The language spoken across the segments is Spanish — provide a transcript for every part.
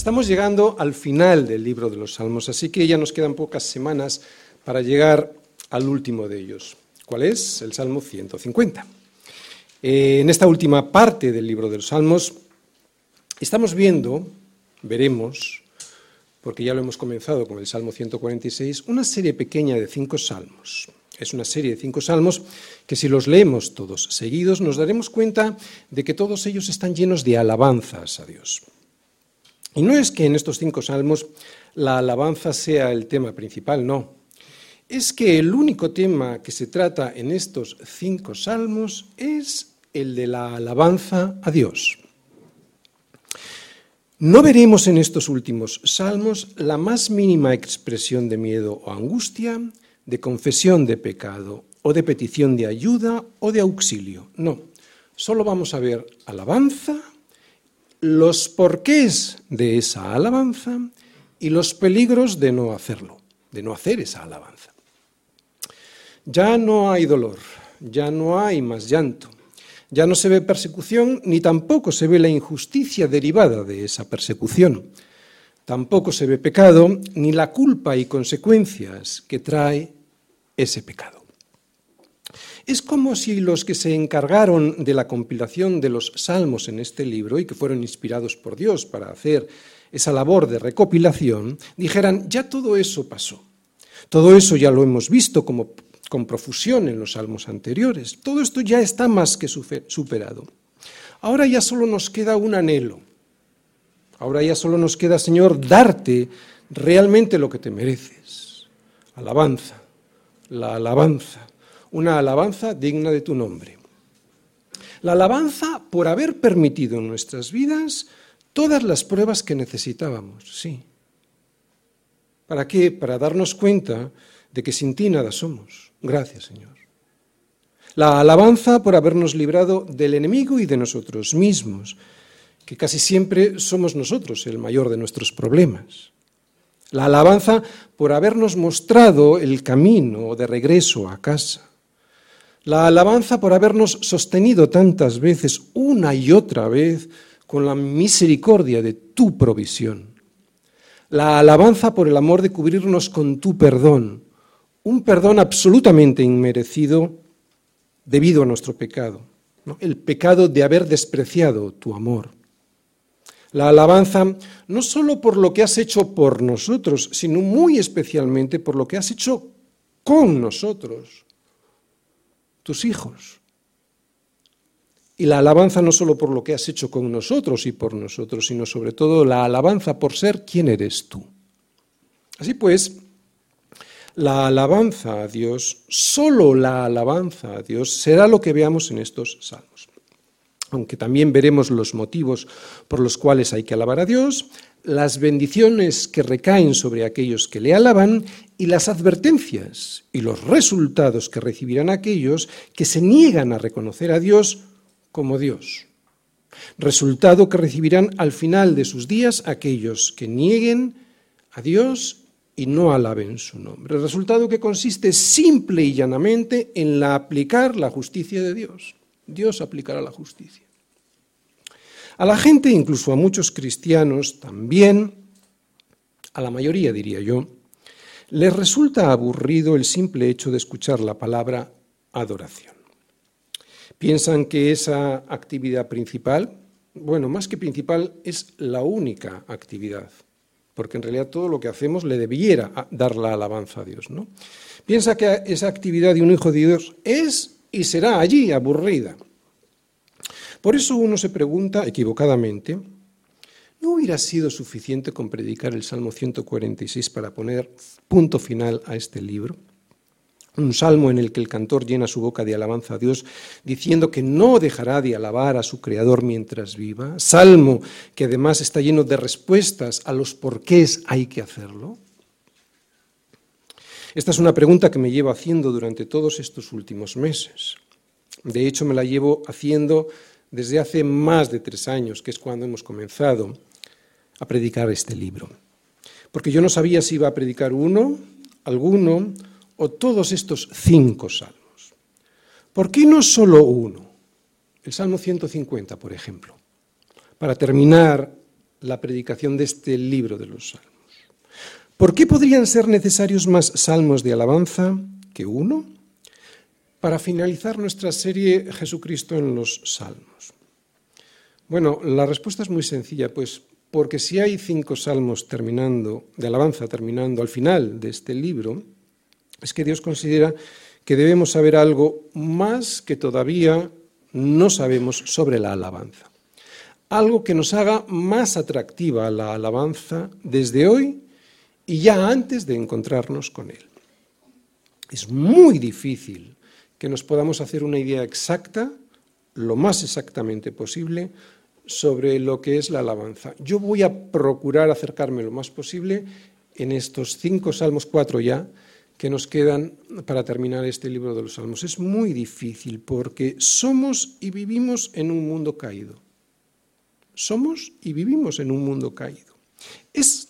Estamos llegando al final del libro de los Salmos, así que ya nos quedan pocas semanas para llegar al último de ellos. ¿Cuál es? El Salmo 150. Eh, en esta última parte del libro de los Salmos estamos viendo, veremos, porque ya lo hemos comenzado con el Salmo 146, una serie pequeña de cinco salmos. Es una serie de cinco salmos que si los leemos todos seguidos nos daremos cuenta de que todos ellos están llenos de alabanzas a Dios. Y no es que en estos cinco salmos la alabanza sea el tema principal, no. Es que el único tema que se trata en estos cinco salmos es el de la alabanza a Dios. No veremos en estos últimos salmos la más mínima expresión de miedo o angustia, de confesión de pecado o de petición de ayuda o de auxilio. No, solo vamos a ver alabanza los porqués de esa alabanza y los peligros de no hacerlo, de no hacer esa alabanza. Ya no hay dolor, ya no hay más llanto, ya no se ve persecución ni tampoco se ve la injusticia derivada de esa persecución. Tampoco se ve pecado ni la culpa y consecuencias que trae ese pecado. Es como si los que se encargaron de la compilación de los salmos en este libro y que fueron inspirados por Dios para hacer esa labor de recopilación, dijeran, ya todo eso pasó. Todo eso ya lo hemos visto como, con profusión en los salmos anteriores. Todo esto ya está más que superado. Ahora ya solo nos queda un anhelo. Ahora ya solo nos queda, Señor, darte realmente lo que te mereces. Alabanza, la alabanza, una alabanza digna de tu nombre. La alabanza por haber permitido en nuestras vidas todas las pruebas que necesitábamos, sí. ¿Para qué? Para darnos cuenta de que sin ti nada somos. Gracias, Señor. La alabanza por habernos librado del enemigo y de nosotros mismos, que casi siempre somos nosotros el mayor de nuestros problemas. La alabanza por habernos mostrado el camino de regreso a casa. La alabanza por habernos sostenido tantas veces, una y otra vez, con la misericordia de tu provisión. La alabanza por el amor de cubrirnos con tu perdón, un perdón absolutamente inmerecido debido a nuestro pecado, el pecado de haber despreciado tu amor. La alabanza no solo por lo que has hecho por nosotros, sino muy especialmente por lo que has hecho con nosotros tus hijos. Y la alabanza no solo por lo que has hecho con nosotros y por nosotros, sino sobre todo la alabanza por ser quien eres tú. Así pues, la alabanza a Dios, solo la alabanza a Dios, será lo que veamos en estos salmos. Aunque también veremos los motivos por los cuales hay que alabar a Dios, las bendiciones que recaen sobre aquellos que le alaban y las advertencias y los resultados que recibirán aquellos que se niegan a reconocer a Dios como Dios. Resultado que recibirán al final de sus días aquellos que nieguen a Dios y no alaben su nombre. Resultado que consiste simple y llanamente en la aplicar la justicia de Dios. Dios aplicará la justicia. A la gente, incluso a muchos cristianos también, a la mayoría diría yo, les resulta aburrido el simple hecho de escuchar la palabra adoración. Piensan que esa actividad principal, bueno, más que principal, es la única actividad, porque en realidad todo lo que hacemos le debiera dar la alabanza a Dios, ¿no? Piensa que esa actividad de un hijo de Dios es y será allí aburrida. Por eso uno se pregunta equivocadamente, ¿no hubiera sido suficiente con predicar el Salmo 146 para poner punto final a este libro? Un salmo en el que el cantor llena su boca de alabanza a Dios, diciendo que no dejará de alabar a su Creador mientras viva. Salmo que además está lleno de respuestas a los porqués hay que hacerlo. Esta es una pregunta que me llevo haciendo durante todos estos últimos meses. De hecho, me la llevo haciendo desde hace más de tres años, que es cuando hemos comenzado a predicar este libro. Porque yo no sabía si iba a predicar uno, alguno o todos estos cinco salmos. ¿Por qué no solo uno? El Salmo 150, por ejemplo, para terminar la predicación de este libro de los salmos. ¿Por qué podrían ser necesarios más salmos de alabanza que uno? Para finalizar nuestra serie Jesucristo en los salmos. Bueno, la respuesta es muy sencilla, pues porque si hay cinco salmos terminando, de alabanza terminando al final de este libro, es que Dios considera que debemos saber algo más que todavía no sabemos sobre la alabanza. Algo que nos haga más atractiva la alabanza desde hoy y ya antes de encontrarnos con Él. Es muy difícil que nos podamos hacer una idea exacta, lo más exactamente posible, sobre lo que es la alabanza. Yo voy a procurar acercarme lo más posible en estos cinco salmos, cuatro ya, que nos quedan para terminar este libro de los Salmos. Es muy difícil porque somos y vivimos en un mundo caído. Somos y vivimos en un mundo caído. Es,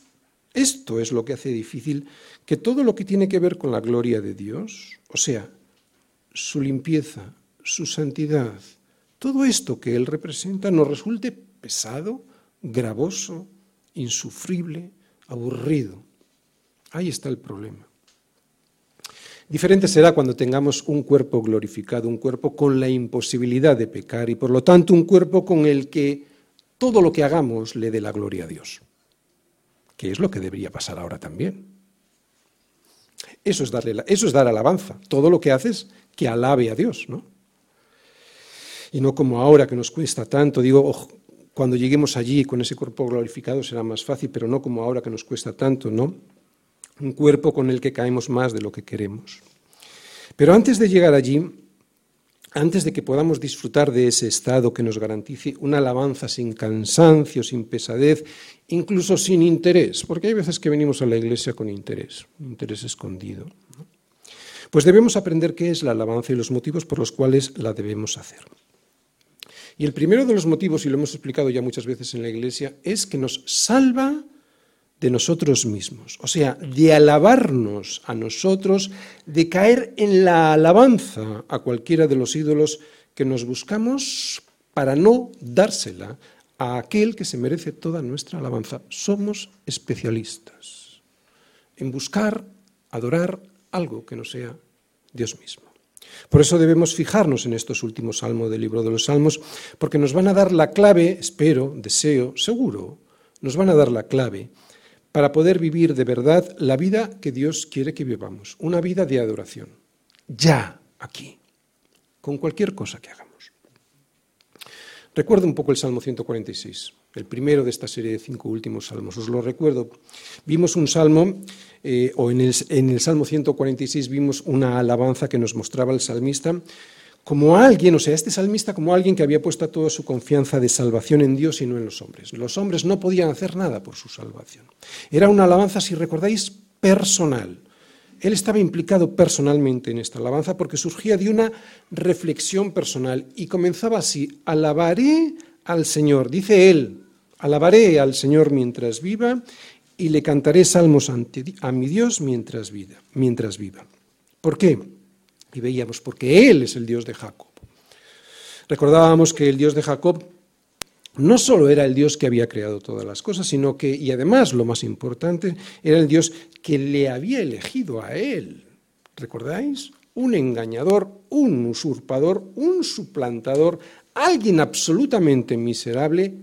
esto es lo que hace difícil que todo lo que tiene que ver con la gloria de Dios, o sea, su limpieza, su santidad, todo esto que Él representa nos resulte pesado, gravoso, insufrible, aburrido. Ahí está el problema. Diferente será cuando tengamos un cuerpo glorificado, un cuerpo con la imposibilidad de pecar y por lo tanto un cuerpo con el que todo lo que hagamos le dé la gloria a Dios, que es lo que debería pasar ahora también. Eso es, darle eso es dar alabanza, todo lo que haces que alabe a Dios, ¿no? Y no como ahora que nos cuesta tanto, digo, cuando lleguemos allí con ese cuerpo glorificado será más fácil, pero no como ahora que nos cuesta tanto, ¿no? un cuerpo con el que caemos más de lo que queremos. Pero antes de llegar allí, antes de que podamos disfrutar de ese estado que nos garantice una alabanza sin cansancio, sin pesadez, incluso sin interés, porque hay veces que venimos a la iglesia con interés, interés escondido, pues debemos aprender qué es la alabanza y los motivos por los cuales la debemos hacer. Y el primero de los motivos, y lo hemos explicado ya muchas veces en la iglesia, es que nos salva de nosotros mismos, o sea, de alabarnos a nosotros, de caer en la alabanza a cualquiera de los ídolos que nos buscamos para no dársela a aquel que se merece toda nuestra alabanza. Somos especialistas en buscar, adorar algo que no sea Dios mismo. Por eso debemos fijarnos en estos últimos salmos del libro de los Salmos, porque nos van a dar la clave, espero, deseo, seguro, nos van a dar la clave para poder vivir de verdad la vida que Dios quiere que vivamos, una vida de adoración, ya aquí, con cualquier cosa que hagamos. Recuerdo un poco el Salmo 146, el primero de esta serie de cinco últimos salmos. Os lo recuerdo. Vimos un salmo, eh, o en el, en el Salmo 146 vimos una alabanza que nos mostraba el salmista como alguien, o sea, este salmista como alguien que había puesto toda su confianza de salvación en Dios y no en los hombres. Los hombres no podían hacer nada por su salvación. Era una alabanza, si recordáis, personal. Él estaba implicado personalmente en esta alabanza porque surgía de una reflexión personal y comenzaba así, alabaré al Señor, dice él, alabaré al Señor mientras viva y le cantaré salmos a mi Dios mientras, vida, mientras viva. ¿Por qué? Y veíamos, porque Él es el Dios de Jacob. Recordábamos que el Dios de Jacob no solo era el Dios que había creado todas las cosas, sino que, y además lo más importante, era el Dios que le había elegido a Él. ¿Recordáis? Un engañador, un usurpador, un suplantador, alguien absolutamente miserable,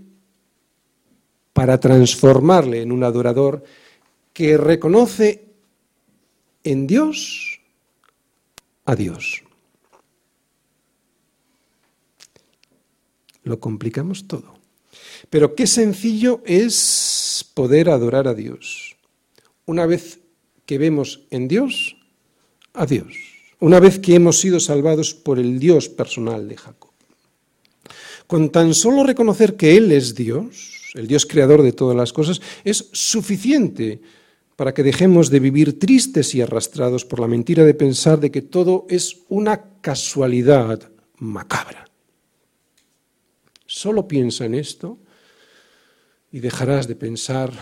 para transformarle en un adorador que reconoce en Dios a Dios. Lo complicamos todo. Pero qué sencillo es poder adorar a Dios. Una vez que vemos en Dios a Dios. Una vez que hemos sido salvados por el Dios personal de Jacob. Con tan solo reconocer que Él es Dios, el Dios creador de todas las cosas, es suficiente para que dejemos de vivir tristes y arrastrados por la mentira de pensar de que todo es una casualidad macabra. Solo piensa en esto y dejarás de pensar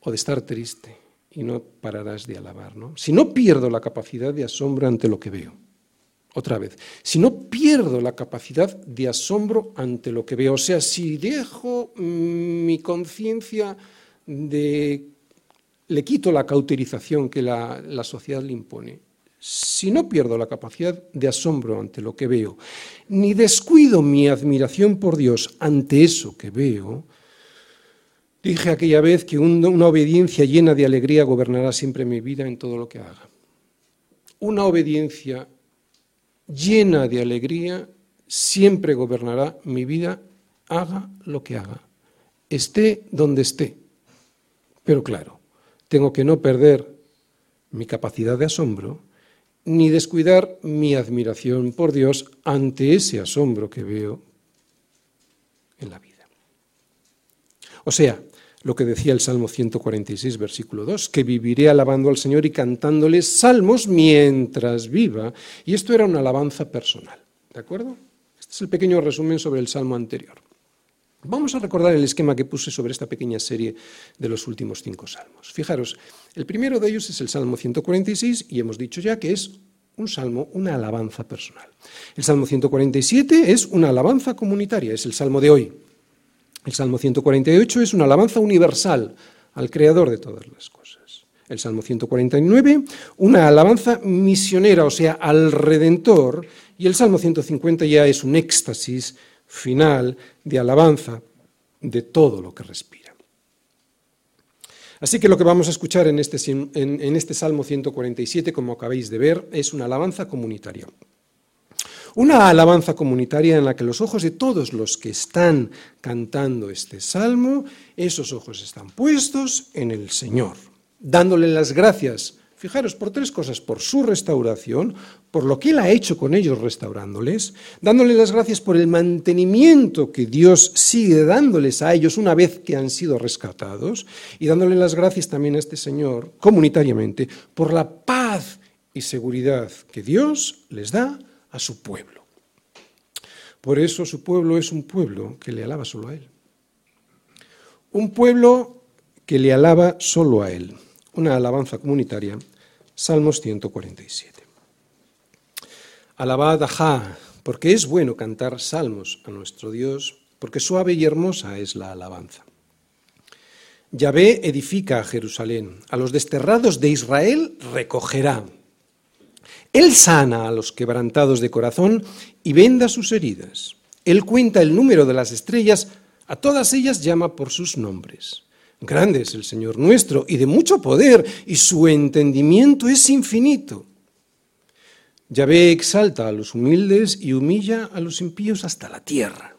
o de estar triste y no pararás de alabar. ¿no? Si no pierdo la capacidad de asombro ante lo que veo, Otra vez, si no pierdo la capacidad de asombro ante lo que veo, o sea, si dejo mi conciencia de... le quito la cauterización que la, la sociedad le impone, si no pierdo la capacidad de asombro ante lo que veo, ni descuido mi admiración por Dios ante eso que veo, dije aquella vez que una obediencia llena de alegría gobernará siempre mi vida en todo lo que haga. Una obediencia llena de alegría, siempre gobernará mi vida, haga lo que haga, esté donde esté. Pero claro, tengo que no perder mi capacidad de asombro, ni descuidar mi admiración por Dios ante ese asombro que veo en la vida. O sea, lo que decía el Salmo 146, versículo 2, que viviré alabando al Señor y cantándole salmos mientras viva. Y esto era una alabanza personal. ¿De acuerdo? Este es el pequeño resumen sobre el Salmo anterior. Vamos a recordar el esquema que puse sobre esta pequeña serie de los últimos cinco salmos. Fijaros, el primero de ellos es el Salmo 146 y hemos dicho ya que es un salmo, una alabanza personal. El Salmo 147 es una alabanza comunitaria, es el salmo de hoy. El Salmo 148 es una alabanza universal al Creador de todas las cosas. El Salmo 149, una alabanza misionera, o sea, al Redentor. Y el Salmo 150 ya es un éxtasis final de alabanza de todo lo que respira. Así que lo que vamos a escuchar en este, este Salmo 147, como acabáis de ver, es una alabanza comunitaria. Una alabanza comunitaria en la que los ojos de todos los que están cantando este salmo, esos ojos están puestos en el Señor, dándole las gracias, fijaros, por tres cosas, por su restauración, por lo que Él ha hecho con ellos restaurándoles, dándole las gracias por el mantenimiento que Dios sigue dándoles a ellos una vez que han sido rescatados, y dándole las gracias también a este Señor, comunitariamente, por la paz y seguridad que Dios les da a su pueblo. Por eso su pueblo es un pueblo que le alaba solo a Él. Un pueblo que le alaba solo a Él. Una alabanza comunitaria, Salmos 147. Alabad a Ja, porque es bueno cantar salmos a nuestro Dios, porque suave y hermosa es la alabanza. Yahvé edifica a Jerusalén, a los desterrados de Israel recogerá. Él sana a los quebrantados de corazón y venda sus heridas. Él cuenta el número de las estrellas, a todas ellas llama por sus nombres. Grande es el Señor nuestro y de mucho poder, y su entendimiento es infinito. Yahvé exalta a los humildes y humilla a los impíos hasta la tierra.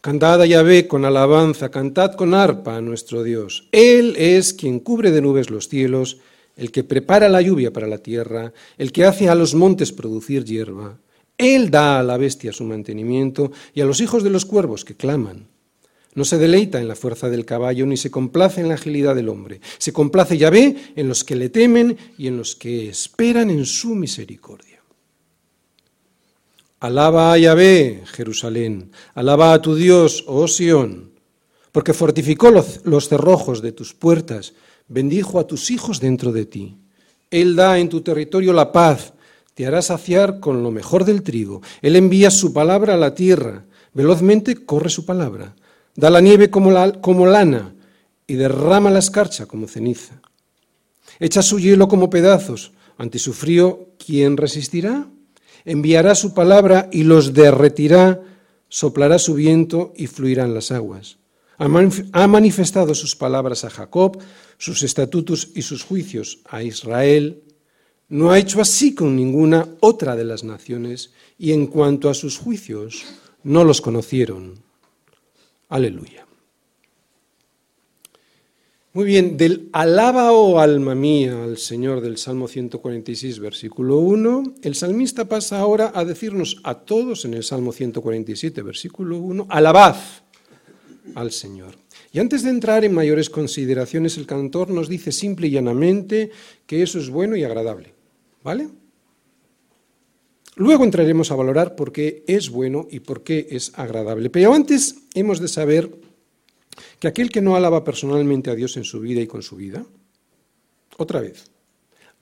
Cantad a Yahvé con alabanza, cantad con arpa a nuestro Dios. Él es quien cubre de nubes los cielos el que prepara la lluvia para la tierra, el que hace a los montes producir hierba. Él da a la bestia su mantenimiento y a los hijos de los cuervos que claman. No se deleita en la fuerza del caballo ni se complace en la agilidad del hombre. Se complace Yahvé en los que le temen y en los que esperan en su misericordia. Alaba a Yahvé, Jerusalén. Alaba a tu Dios, oh Sión, porque fortificó los, los cerrojos de tus puertas bendijo a tus hijos dentro de ti. Él da en tu territorio la paz, te hará saciar con lo mejor del trigo. Él envía su palabra a la tierra, velozmente corre su palabra. Da la nieve como, lana y derrama la escarcha como ceniza. Echa su hielo como pedazos. Ante su frío, ¿quién resistirá? Enviará su palabra y los derretirá, soplará su viento y fluirán las aguas. Ha manifestado sus palabras a Jacob, sus estatutos y sus juicios a Israel. No ha hecho así con ninguna otra de las naciones y en cuanto a sus juicios no los conocieron. Aleluya. Muy bien, del alaba, oh alma mía, al Señor del Salmo 146, versículo 1, el salmista pasa ahora a decirnos a todos en el Salmo 147, versículo 1, alabad al Señor. Y antes de entrar en mayores consideraciones, el cantor nos dice simple y llanamente que eso es bueno y agradable. ¿Vale? Luego entraremos a valorar por qué es bueno y por qué es agradable. Pero antes hemos de saber que aquel que no alaba personalmente a Dios en su vida y con su vida, otra vez,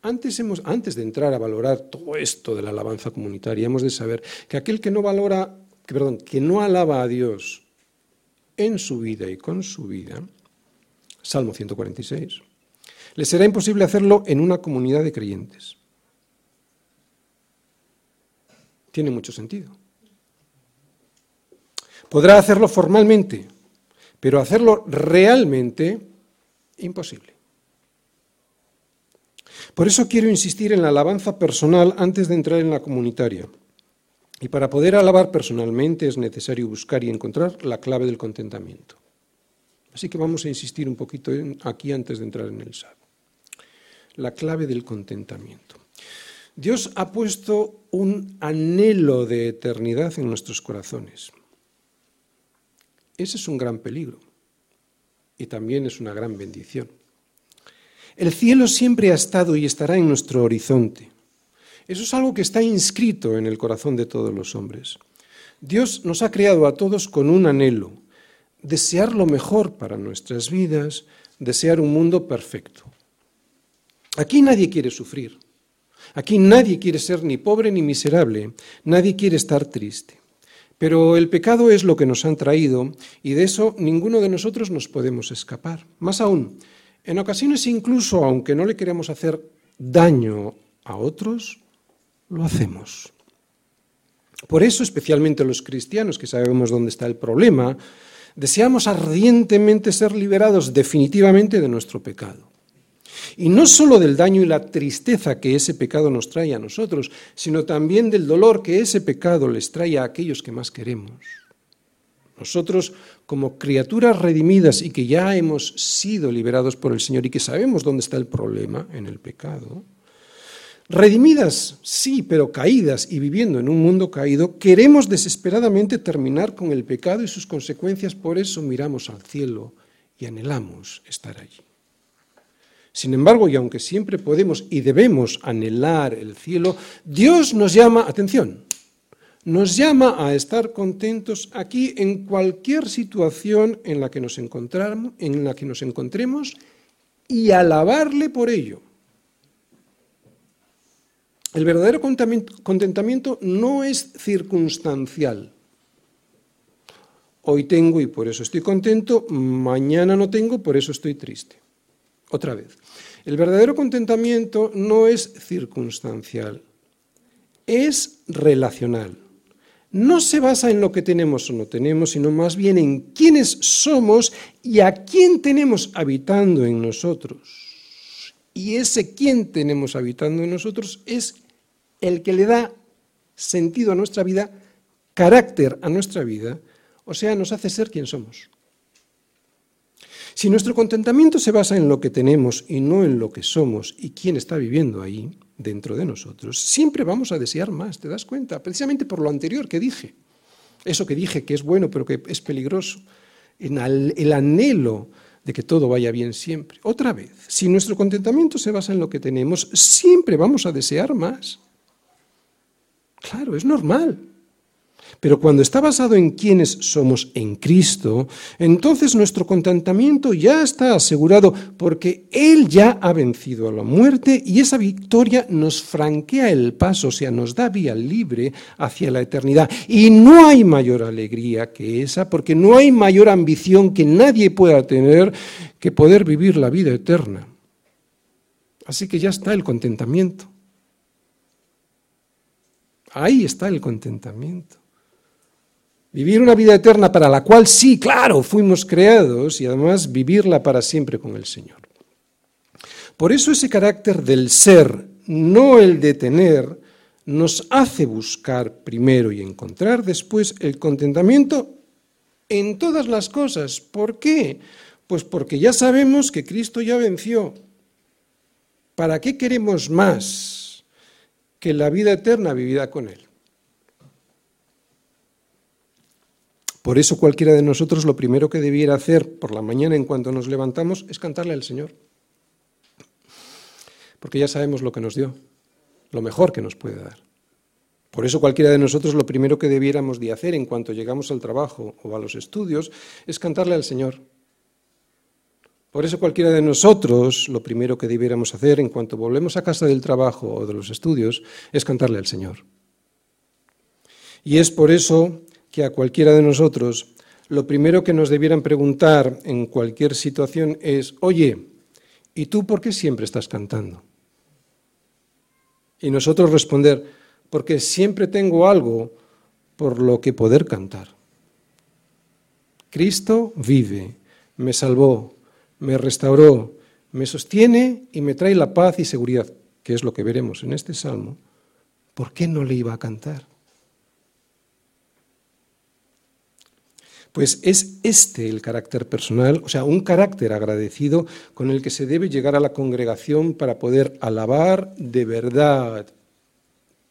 Antes, hemos, antes de entrar a valorar todo esto de la alabanza comunitaria, hemos de saber que aquel que no valora, que, perdón, que no alaba a Dios en su vida y con su vida, Salmo 146, le será imposible hacerlo en una comunidad de creyentes. Tiene mucho sentido. Podrá hacerlo formalmente, pero hacerlo realmente, imposible. Por eso quiero insistir en la alabanza personal antes de entrar en la comunitaria. Y para poder alabar personalmente es necesario buscar y encontrar la clave del contentamiento. Así que vamos a insistir un poquito aquí antes de entrar en el sábado. La clave del contentamiento. Dios ha puesto un anhelo de eternidad en nuestros corazones. Ese es un gran peligro y también es una gran bendición. El cielo siempre ha estado y estará en nuestro horizonte. Eso es algo que está inscrito en el corazón de todos los hombres. Dios nos ha creado a todos con un anhelo, desear lo mejor para nuestras vidas, desear un mundo perfecto. Aquí nadie quiere sufrir, aquí nadie quiere ser ni pobre ni miserable, nadie quiere estar triste. Pero el pecado es lo que nos han traído y de eso ninguno de nosotros nos podemos escapar. Más aún, en ocasiones incluso, aunque no le queremos hacer daño a otros, lo hacemos. Por eso, especialmente los cristianos, que sabemos dónde está el problema, deseamos ardientemente ser liberados definitivamente de nuestro pecado. Y no solo del daño y la tristeza que ese pecado nos trae a nosotros, sino también del dolor que ese pecado les trae a aquellos que más queremos. Nosotros, como criaturas redimidas y que ya hemos sido liberados por el Señor y que sabemos dónde está el problema en el pecado, redimidas, sí, pero caídas y viviendo en un mundo caído, queremos desesperadamente terminar con el pecado y sus consecuencias, por eso miramos al cielo y anhelamos estar allí. Sin embargo, y aunque siempre podemos y debemos anhelar el cielo, Dios nos llama, atención, nos llama a estar contentos aquí en cualquier situación en la que nos, en la que nos encontremos y alabarle por ello. El verdadero contentamiento no es circunstancial. Hoy tengo y por eso estoy contento, mañana no tengo, por eso estoy triste. Otra vez, el verdadero contentamiento no es circunstancial, es relacional no se basa en lo que tenemos o no tenemos, sino más bien en quiénes somos y a quién tenemos habitando en nosotros. Y ese quién tenemos habitando en nosotros es el que le da sentido a nuestra vida, carácter a nuestra vida, o sea, nos hace ser quien somos. Si nuestro contentamiento se basa en lo que tenemos y no en lo que somos y quién está viviendo ahí, dentro de nosotros, siempre vamos a desear más, ¿te das cuenta? Precisamente por lo anterior que dije. Eso que dije que es bueno pero que es peligroso. En el anhelo de que todo vaya bien siempre. Otra vez, si nuestro contentamiento se basa en lo que tenemos, siempre vamos a desear más. Claro, es normal. Pero cuando está basado en quiénes somos en Cristo, entonces nuestro contentamiento ya está asegurado porque Él ya ha vencido a la muerte y esa victoria nos franquea el paso, o sea, nos da vía libre hacia la eternidad. Y no hay mayor alegría que esa, porque no hay mayor ambición que nadie pueda tener que poder vivir la vida eterna. Así que ya está el contentamiento. Ahí está el contentamiento. Vivir una vida eterna para la cual sí, claro, fuimos creados y además vivirla para siempre con el Señor. Por eso ese carácter del ser, no el de tener, nos hace buscar primero y encontrar después el contentamiento en todas las cosas. ¿Por qué? Pues porque ya sabemos que Cristo ya venció. ¿Para qué queremos más que la vida eterna vivida con Él? Por eso cualquiera de nosotros lo primero que debiera hacer por la mañana en cuanto nos levantamos es cantarle al Señor. Porque ya sabemos lo que nos dio, lo mejor que nos puede dar. Por eso cualquiera de nosotros lo primero que debiéramos de hacer en cuanto llegamos al trabajo o a los estudios es cantarle al Señor. Por eso cualquiera de nosotros, lo primero que debiéramos hacer en cuanto volvemos a casa del trabajo o de los estudios, es cantarle al Señor. Y es por eso que a cualquiera de nosotros, lo primero que nos debieran preguntar en cualquier situación es, oye, ¿y tú por qué siempre estás cantando? Y nosotros responder, porque siempre tengo algo por lo que poder cantar. Cristo vive, me salvó, me restauró, me sostiene y me trae la paz y seguridad, que es lo que veremos en este salmo. ¿Por qué no le iba a cantar? Pues es este el carácter personal, o sea, un carácter agradecido con el que se debe llegar a la congregación para poder alabar de verdad,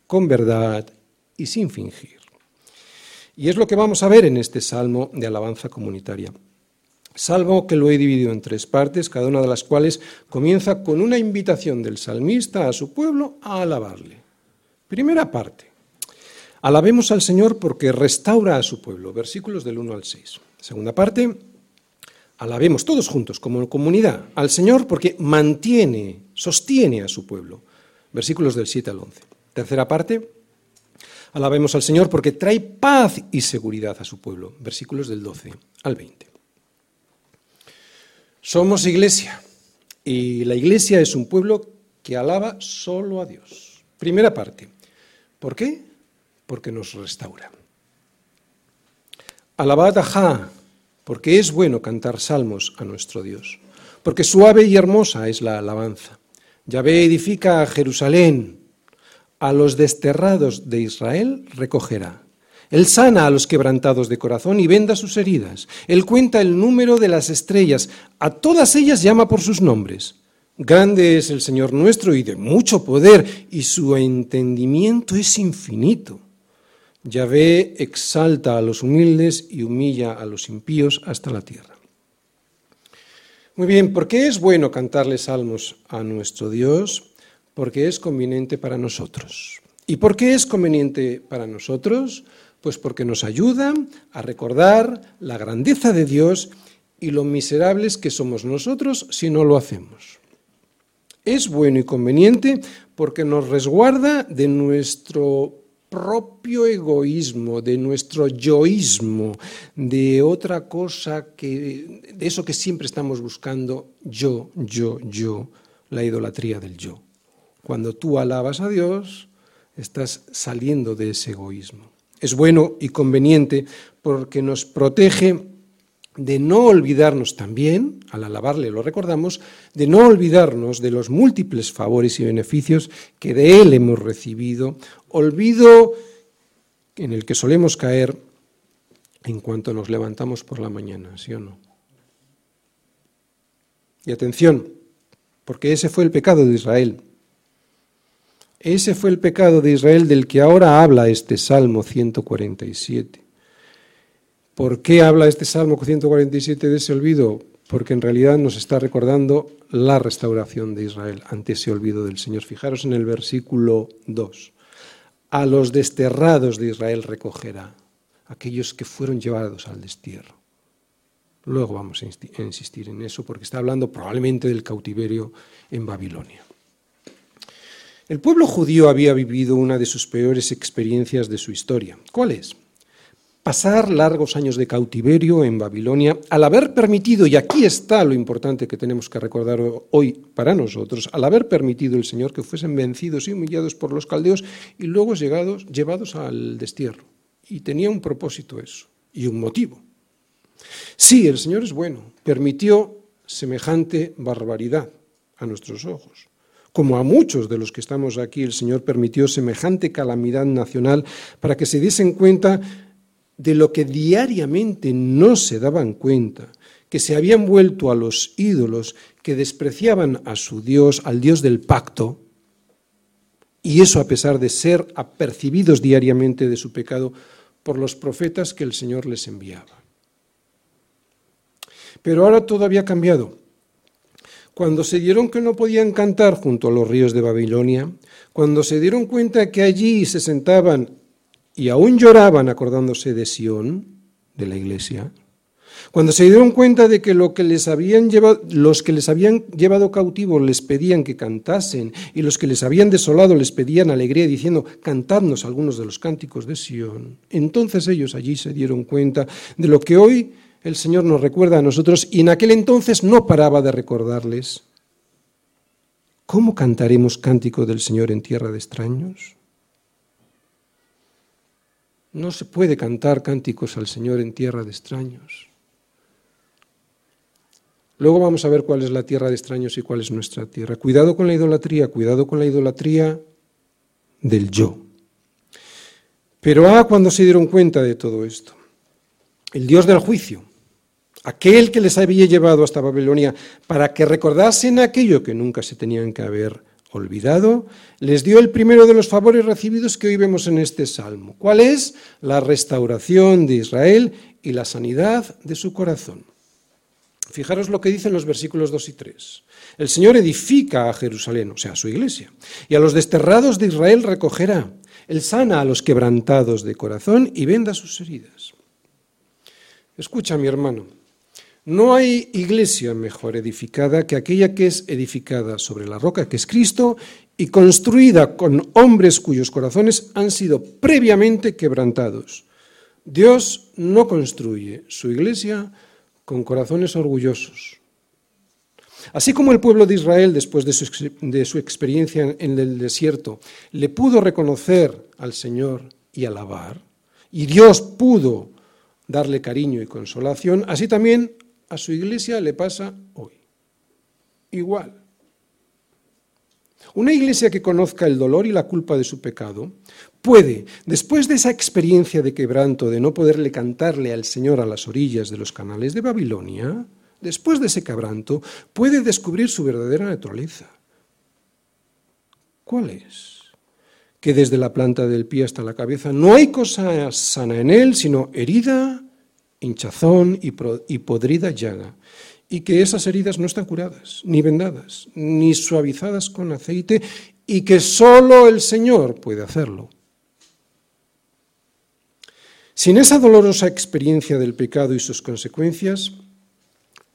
con verdad y sin fingir. Y es lo que vamos a ver en este salmo de alabanza comunitaria. Salvo que lo he dividido en tres partes, cada una de las cuales comienza con una invitación del salmista a su pueblo a alabarle. Primera parte. Alabemos al Señor porque restaura a su pueblo. Versículos del 1 al 6. Segunda parte. Alabemos todos juntos como comunidad al Señor porque mantiene, sostiene a su pueblo. Versículos del 7 al 11. Tercera parte. Alabemos al Señor porque trae paz y seguridad a su pueblo. Versículos del 12 al 20. Somos iglesia y la iglesia es un pueblo que alaba solo a Dios. Primera parte. ¿Por qué? Porque nos restaura. Alabad a Ja, porque es bueno cantar salmos a nuestro Dios, porque suave y hermosa es la alabanza. Yahvé edifica a Jerusalén, a los desterrados de Israel recogerá. Él sana a los quebrantados de corazón y venda sus heridas. Él cuenta el número de las estrellas. A todas ellas llama por sus nombres. Grande es el Señor nuestro y de mucho poder, y su entendimiento es infinito. Yahvé exalta a los humildes y humilla a los impíos hasta la tierra. Muy bien, ¿por qué es bueno cantarle salmos a nuestro Dios? Porque es conveniente para nosotros. ¿Y por qué es conveniente para nosotros? Pues porque nos ayuda a recordar la grandeza de Dios y lo miserables que somos nosotros si no lo hacemos. Es bueno y conveniente porque nos resguarda de nuestro propio egoísmo, de nuestro yoísmo, de otra cosa que, de eso que siempre estamos buscando, yo, yo, yo, la idolatría del yo. Cuando tú alabas a Dios, estás saliendo de ese egoísmo es bueno y conveniente porque nos protege de no olvidarnos también, al alabarle lo recordamos, de no olvidarnos de los múltiples favores y beneficios que de Él hemos recibido, olvido en el que solemos caer en cuanto nos levantamos por la mañana, ¿sí o no? Y atención, porque ese fue el pecado de Israel. Ese fue el pecado de Israel del que ahora habla este Salmo 147. ¿Por qué habla este Salmo 147 de ese olvido? Porque en realidad nos está recordando la restauración de Israel ante ese olvido del Señor. Fijaros en el versículo 2. A los desterrados de Israel recogerá, aquellos que fueron llevados al destierro. Luego vamos a insistir en eso porque está hablando probablemente del cautiverio en Babilonia. El pueblo judío había vivido una de sus peores experiencias de su historia. ¿Cuál es? Pasar largos años de cautiverio en Babilonia al haber permitido, y aquí está lo importante que tenemos que recordar hoy para nosotros, al haber permitido el Señor que fuesen vencidos y humillados por los caldeos y luego llegados, llevados al destierro. Y tenía un propósito eso, y un motivo. Sí, el Señor es bueno, permitió semejante barbaridad a nuestros ojos. Como a muchos de los que estamos aquí, el Señor permitió semejante calamidad nacional para que se diesen cuenta de lo que diariamente no se daban cuenta, que se habían vuelto a los ídolos, que despreciaban a su Dios, al Dios del pacto, y eso a pesar de ser apercibidos diariamente de su pecado por los profetas que el Señor les enviaba. Pero ahora todo había cambiado. Cuando se dieron que no podían cantar junto a los ríos de Babilonia, cuando se dieron cuenta que allí se sentaban y aún lloraban acordándose de Sión, de la iglesia, Cuando se dieron cuenta de que, lo que les habían llevado, los que les habían llevado cautivos les pedían que cantasen y los que les habían desolado les pedían alegría diciendo, cantadnos algunos de los cánticos de Sión, entonces ellos allí se dieron cuenta de lo que hoy el Señor nos recuerda a nosotros y en aquel entonces no paraba de recordarles. ¿Cómo cantaremos cántico del Señor en tierra de extraños? No se puede cantar cánticos al Señor en tierra de extraños. Luego vamos a ver cuál es la tierra de extraños y cuál es nuestra tierra. Cuidado con la idolatría, cuidado con la idolatría del yo. Pero ah, cuando se dieron cuenta de todo esto, el Dios del juicio, aquel que les había llevado hasta Babilonia para que recordasen aquello que nunca se tenían que haber olvidado, les dio el primero de los favores recibidos que hoy vemos en este salmo. ¿Cuál es? La restauración de Israel y la sanidad de su corazón. Fijaros lo que dicen los versículos 2 y 3. El Señor edifica a Jerusalén, o sea, a su iglesia, y a los desterrados de Israel recogerá. Él sana a los quebrantados de corazón y venda sus heridas. Escucha, mi hermano, no hay iglesia mejor edificada que aquella que es edificada sobre la roca que es Cristo y construida con hombres cuyos corazones han sido previamente quebrantados. Dios no construye su iglesia con corazones orgullosos. Así como el pueblo de Israel, después de su, experiencia en el desierto, le pudo reconocer al Señor y alabar, y Dios pudo darle cariño y consolación, así también a su iglesia le pasa hoy. Igual. Una iglesia que conozca el dolor y la culpa de su pecado puede, después de esa experiencia de quebranto, de no poderle cantarle al Señor a las orillas de los canales de Babilonia, después de ese quebranto, puede descubrir su verdadera naturaleza. ¿Cuál es? Que desde la planta del pie hasta la cabeza no hay cosa sana en él, sino herida, hinchazón y podrida llaga y que esas heridas no están curadas, ni vendadas, ni suavizadas con aceite, y que sólo el Señor puede hacerlo. Sin esa dolorosa experiencia del pecado y sus consecuencias,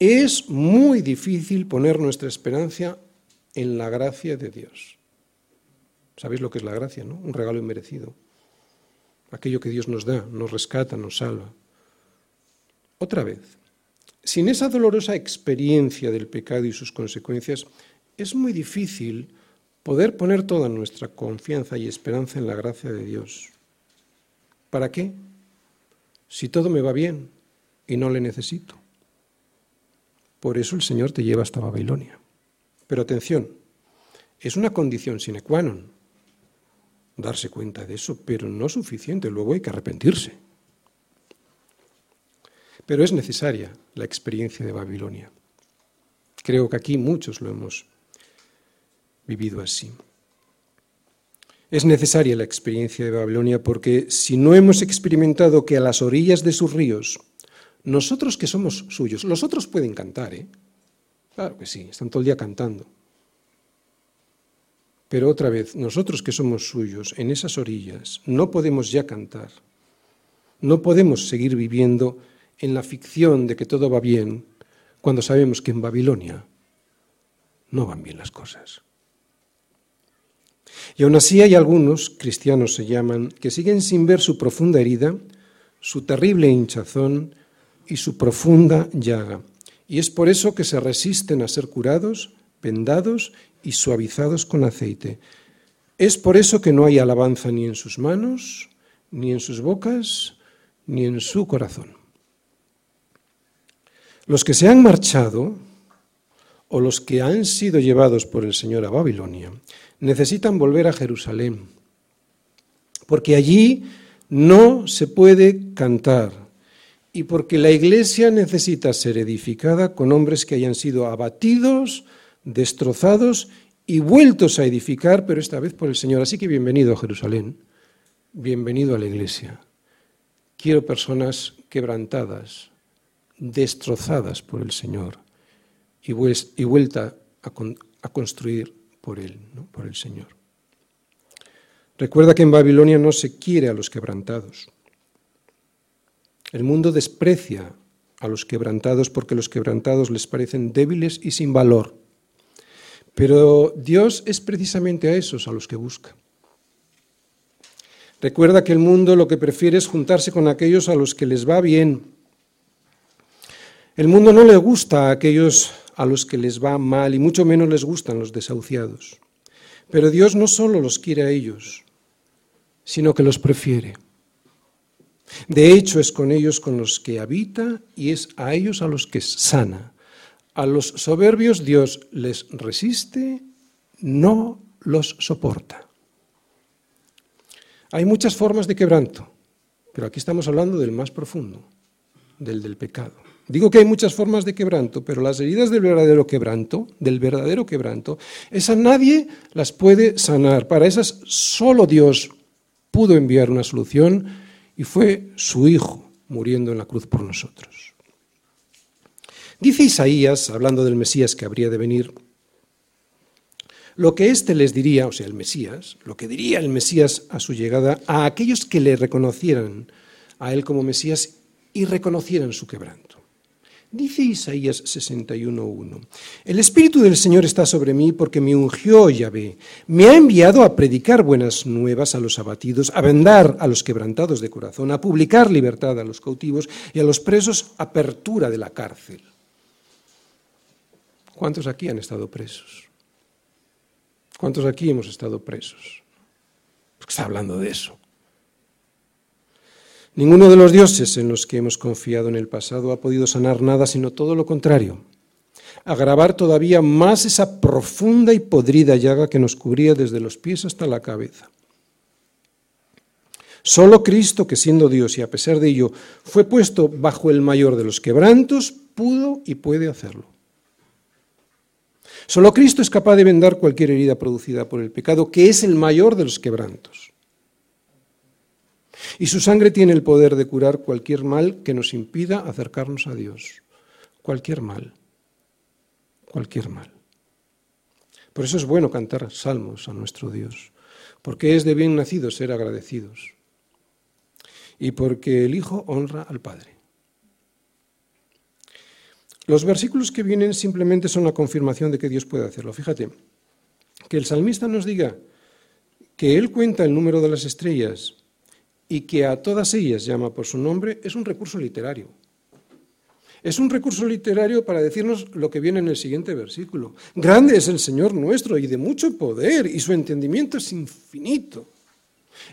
es muy difícil poner nuestra esperanza en la gracia de Dios. ¿Sabéis lo que es la gracia, no? Un regalo inmerecido. Aquello que Dios nos da, nos rescata, nos salva. Otra vez, sin esa dolorosa experiencia del pecado y sus consecuencias, es muy difícil poder poner toda nuestra confianza y esperanza en la gracia de Dios. ¿Para qué? si todo me va bien y no le necesito. Por eso el Señor te lleva hasta Babilonia. Pero atención, es una condición sine qua non darse cuenta de eso, pero no suficiente, luego hay que arrepentirse. Pero es necesaria la experiencia de Babilonia. Creo que aquí muchos lo hemos vivido así. Es necesaria la experiencia de Babilonia porque si no hemos experimentado que a las orillas de sus ríos, nosotros que somos suyos, los otros pueden cantar, ¿eh? Claro que sí, están todo el día cantando. Pero otra vez, nosotros que somos suyos, en esas orillas, no podemos ya cantar. No podemos seguir viviendo en la ficción de que todo va bien cuando sabemos que en Babilonia no van bien las cosas. Y aún así hay algunos, cristianos se llaman, que siguen sin ver su profunda herida, su terrible hinchazón y su profunda llaga. Y es por eso que se resisten a ser curados, vendados y suavizados con aceite. Es por eso que no hay alabanza ni en sus manos, ni en sus bocas, ni en su corazón. Los que se han marchado, o los que han sido llevados por el Señor a Babilonia, necesitan volver a Jerusalén, porque allí no se puede cantar y porque la iglesia necesita ser edificada con hombres que hayan sido abatidos, destrozados y vueltos a edificar, pero esta vez por el Señor. Así que bienvenido a Jerusalén, bienvenido a la iglesia. Quiero personas quebrantadas, destrozadas por el Señor y, vuelta a construir por Él, ¿no? por el Señor. Recuerda que en Babilonia no se quiere a los quebrantados. El mundo desprecia a los quebrantados porque los quebrantados les parecen débiles y sin valor. Pero Dios es precisamente a esos a los que busca. Recuerda que el mundo lo que prefiere es juntarse con aquellos a los que les va bien. El mundo no le gusta a aquellos a los que les va mal y mucho menos les gustan los desahuciados. Pero Dios no solo los quiere a ellos, sino que los prefiere. De hecho, es con ellos con los que habita y es a ellos a los que sana. A los soberbios Dios les resiste, no los soporta. Hay muchas formas de quebranto, pero aquí estamos hablando del más profundo, del del pecado. Digo que hay muchas formas de quebranto, pero las heridas del verdadero quebranto, del verdadero quebranto, esas nadie las puede sanar. Para esas solo Dios pudo enviar una solución y fue su Hijo muriendo en la cruz por nosotros. Dice Isaías, hablando del Mesías que habría de venir, lo que éste les diría, o sea, el Mesías, lo que diría el Mesías a su llegada a aquellos que le reconocieran a él como Mesías y reconocieran su quebranto. Dice Isaías 61.1, el Espíritu del Señor está sobre mí porque me ungió Yahvé, me ha enviado a predicar buenas nuevas a los abatidos, a vendar a los quebrantados de corazón, a publicar libertad a los cautivos y a los presos apertura de la cárcel. ¿Cuántos aquí han estado presos? ¿Cuántos aquí hemos estado presos? Está hablando de eso. Ninguno de los dioses en los que hemos confiado en el pasado ha podido sanar nada, sino todo lo contrario, agravar todavía más esa profunda y podrida llaga que nos cubría desde los pies hasta la cabeza. Solo Cristo, que siendo Dios y a pesar de ello fue puesto bajo el mayor de los quebrantos, pudo y puede hacerlo. Solo Cristo es capaz de vendar cualquier herida producida por el pecado, que es el mayor de los quebrantos. Y su sangre tiene el poder de curar cualquier mal que nos impida acercarnos a Dios. Cualquier mal. Cualquier mal. Por eso es bueno cantar salmos a nuestro Dios, porque es de bien nacido ser agradecidos y porque el Hijo honra al Padre. Los versículos que vienen simplemente son la confirmación de que Dios puede hacerlo. Fíjate, que el salmista nos diga que Él cuenta el número de las estrellas y que a todas ellas llama por su nombre es un recurso literario. Es un recurso literario para decirnos lo que viene en el siguiente versículo. Grande es el Señor nuestro y de mucho poder y su entendimiento es infinito.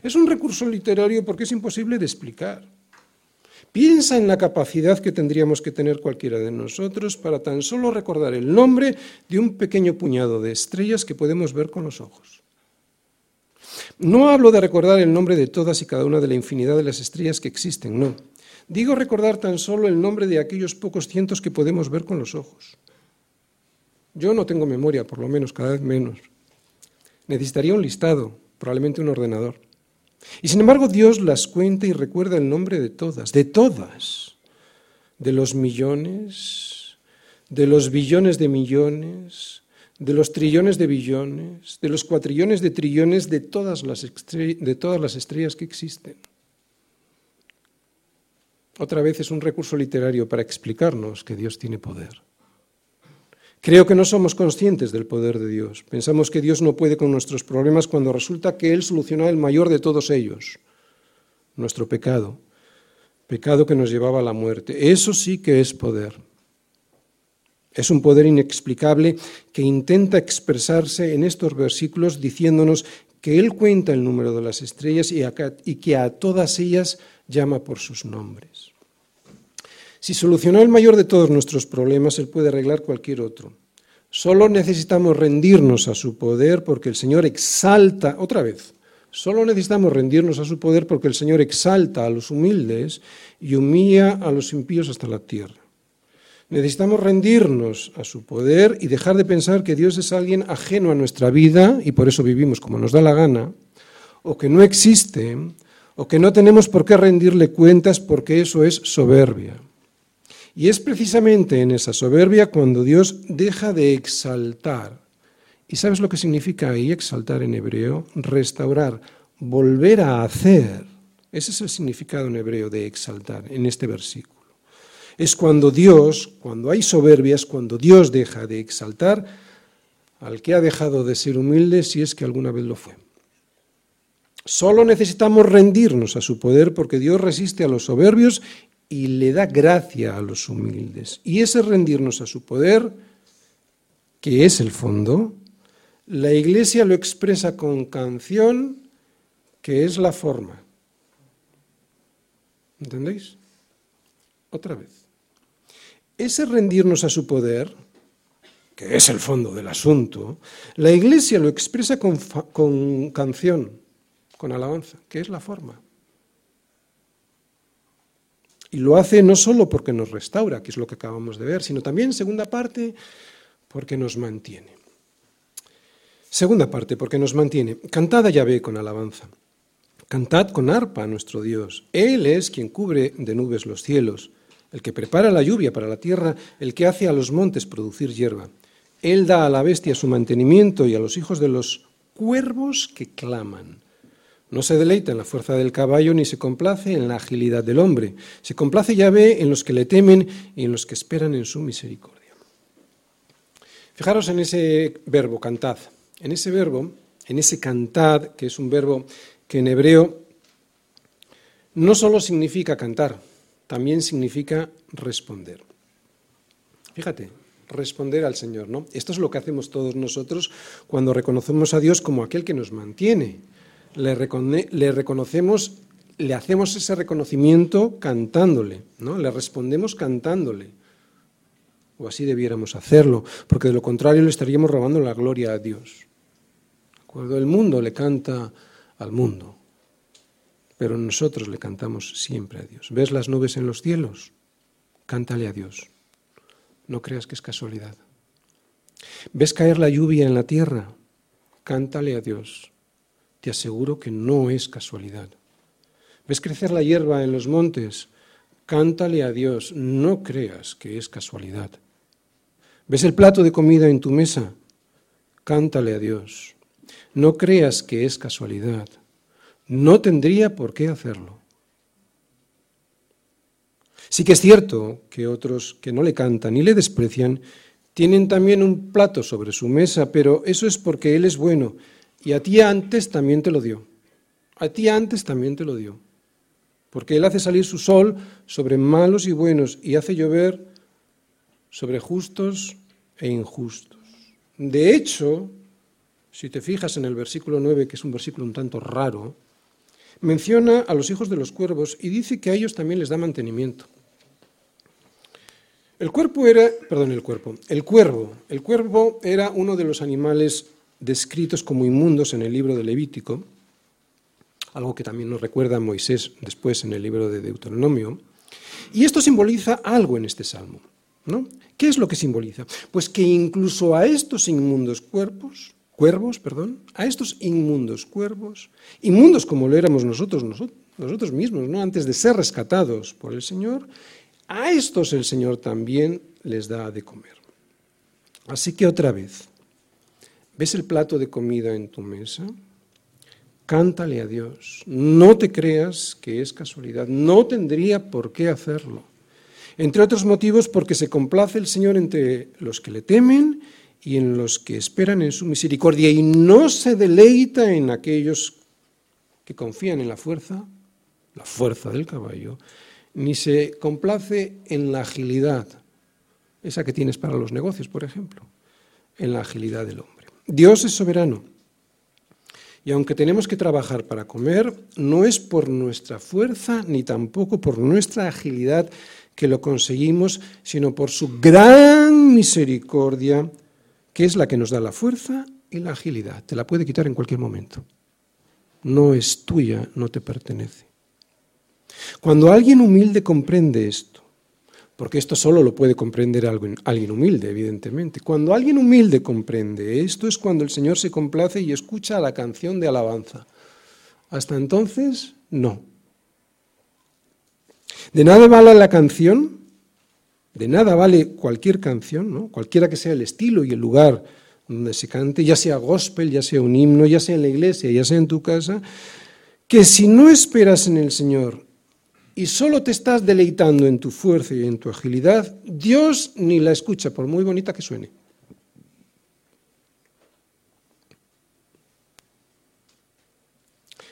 Es un recurso literario porque es imposible de explicar. Piensa en la capacidad que tendríamos que tener cualquiera de nosotros para tan solo recordar el nombre de un pequeño puñado de estrellas que podemos ver con los ojos. No hablo de recordar el nombre de todas y cada una de la infinidad de las estrellas que existen, no. Digo recordar tan solo el nombre de aquellos pocos cientos que podemos ver con los ojos. Yo no tengo memoria, por lo menos, cada vez menos. Necesitaría un listado, probablemente un ordenador. Y sin embargo Dios las cuenta y recuerda el nombre de todas, de todas, de los millones, de los billones de millones, de los trillones de billones, de los cuatrillones de trillones, de todas las, de todas las estrellas que existen. Otra vez es un recurso literario para explicarnos que Dios tiene poder. Creo que no somos conscientes del poder de Dios. Pensamos que Dios no puede con nuestros problemas cuando resulta que Él solucionó el mayor de todos ellos, nuestro pecado, pecado que nos llevaba a la muerte. Eso sí que es poder. Es un poder inexplicable que intenta expresarse en estos versículos diciéndonos que Él cuenta el número de las estrellas y, que a todas ellas llama por sus nombres. Si solucionó el mayor de todos nuestros problemas, Él puede arreglar cualquier otro. Solo necesitamos rendirnos a su poder porque el Señor exalta, otra vez, solo necesitamos rendirnos a su poder porque el Señor exalta a los humildes y humilla a los impíos hasta la tierra. Necesitamos rendirnos a su poder y dejar de pensar que Dios es alguien ajeno a nuestra vida y por eso vivimos como nos da la gana, o que no existe, o que no tenemos por qué rendirle cuentas porque eso es soberbia. Y es precisamente en esa soberbia cuando Dios deja de exaltar. ¿Y sabes lo que significa ahí exaltar en hebreo? Restaurar, volver a hacer. Ese es el significado en hebreo de exaltar en este versículo. Es cuando Dios, cuando hay soberbias, cuando Dios deja de exaltar al que ha dejado de ser humilde si es que alguna vez lo fue. Solo necesitamos rendirnos a su poder porque Dios resiste a los soberbios y le da gracia a los humildes. Y ese rendirnos a su poder, que es el fondo, la Iglesia lo expresa con canción, que es la forma. ¿Entendéis? Otra vez. Ese rendirnos a su poder, que es el fondo del asunto, la Iglesia lo expresa con, canción, con alabanza, que es la forma. Y lo hace no solo porque nos restaura, que es lo que acabamos de ver, sino también, segunda parte, porque nos mantiene. Segunda parte, porque nos mantiene. Cantad a Yahvé con alabanza. Cantad con arpa a nuestro Dios. Él es quien cubre de nubes los cielos, el que prepara la lluvia para la tierra, el que hace a los montes producir hierba. Él da a la bestia su mantenimiento y a los hijos de los cuervos que claman. No se deleita en la fuerza del caballo ni se complace en la agilidad del hombre. Se complace Yahvé en los que le temen y en los que esperan en su misericordia. Fijaros en ese verbo, cantad. En ese verbo, en ese cantad, que es un verbo que en hebreo no solo significa cantar, también significa responder. Fíjate, responder al Señor, ¿no? Esto es lo que hacemos todos nosotros cuando reconocemos a Dios como aquel que nos mantiene. Le, reconocemos, le hacemos ese reconocimiento cantándole, ¿no? Le respondemos cantándole. O así debiéramos hacerlo, porque de lo contrario le estaríamos robando la gloria a Dios. Cuando el mundo le canta al mundo, pero nosotros le cantamos siempre a Dios. ¿Ves las nubes en los cielos? Cántale a Dios. No creas que es casualidad. ¿Ves caer la lluvia en la tierra? Cántale a Dios. Te aseguro que no es casualidad. ¿Ves crecer la hierba en los montes? Cántale a Dios. No creas que es casualidad. ¿Ves el plato de comida en tu mesa? Cántale a Dios. No creas que es casualidad. No tendría por qué hacerlo. Sí que es cierto que otros que no le cantan y le desprecian tienen también un plato sobre su mesa, pero eso es porque Él es bueno y a ti antes también te lo dio. A ti antes también te lo dio. Porque Él hace salir su sol sobre malos y buenos y hace llover sobre justos e injustos. De hecho, si te fijas en el versículo 9, que es un versículo un tanto raro, menciona a los hijos de los cuervos y dice que a ellos también les da mantenimiento. El cuerpo era, perdón, el cuerpo, el cuervo, el cuervo era uno de los animales descritos como inmundos en el libro de Levítico, algo que también nos recuerda Moisés después en el libro de Deuteronomio, y esto simboliza algo en este salmo. ¿no? ¿Qué es lo que simboliza? Pues que incluso a estos inmundos cuerpos, cuervos, perdón, a estos inmundos cuervos, inmundos como lo éramos nosotros, nosotros, mismos, ¿no? antes de ser rescatados por el Señor, a estos el Señor también les da de comer. Así que otra vez, ¿ves el plato de comida en tu mesa? Cántale a Dios. No te creas que es casualidad. No tendría por qué hacerlo. Entre otros motivos porque se complace el Señor entre los que le temen y en los que esperan en su misericordia y no se deleita en aquellos que confían en la fuerza, la fuerza del caballo, ni se complace en la agilidad, esa que tienes para los negocios, por ejemplo, en la agilidad del hombre. Dios es soberano. Y aunque tenemos que trabajar para comer, no es por nuestra fuerza ni tampoco por nuestra agilidad que lo conseguimos, sino por su gran misericordia, que es la que nos da la fuerza y la agilidad. Te la puede quitar en cualquier momento. No es tuya, no te pertenece. Cuando alguien humilde comprende esto, porque esto solo lo puede comprender alguien humilde, evidentemente. Cuando alguien humilde comprende esto es cuando el Señor se complace y escucha la canción de alabanza. Hasta entonces, no. De nada vale la canción, de nada vale cualquier canción, ¿no? cualquiera que sea el estilo y el lugar donde se cante, ya sea gospel, ya sea un himno, ya sea en la iglesia, ya sea en tu casa, que si no esperas en el Señor y solo te estás deleitando en tu fuerza y en tu agilidad, Dios ni la escucha, por muy bonita que suene.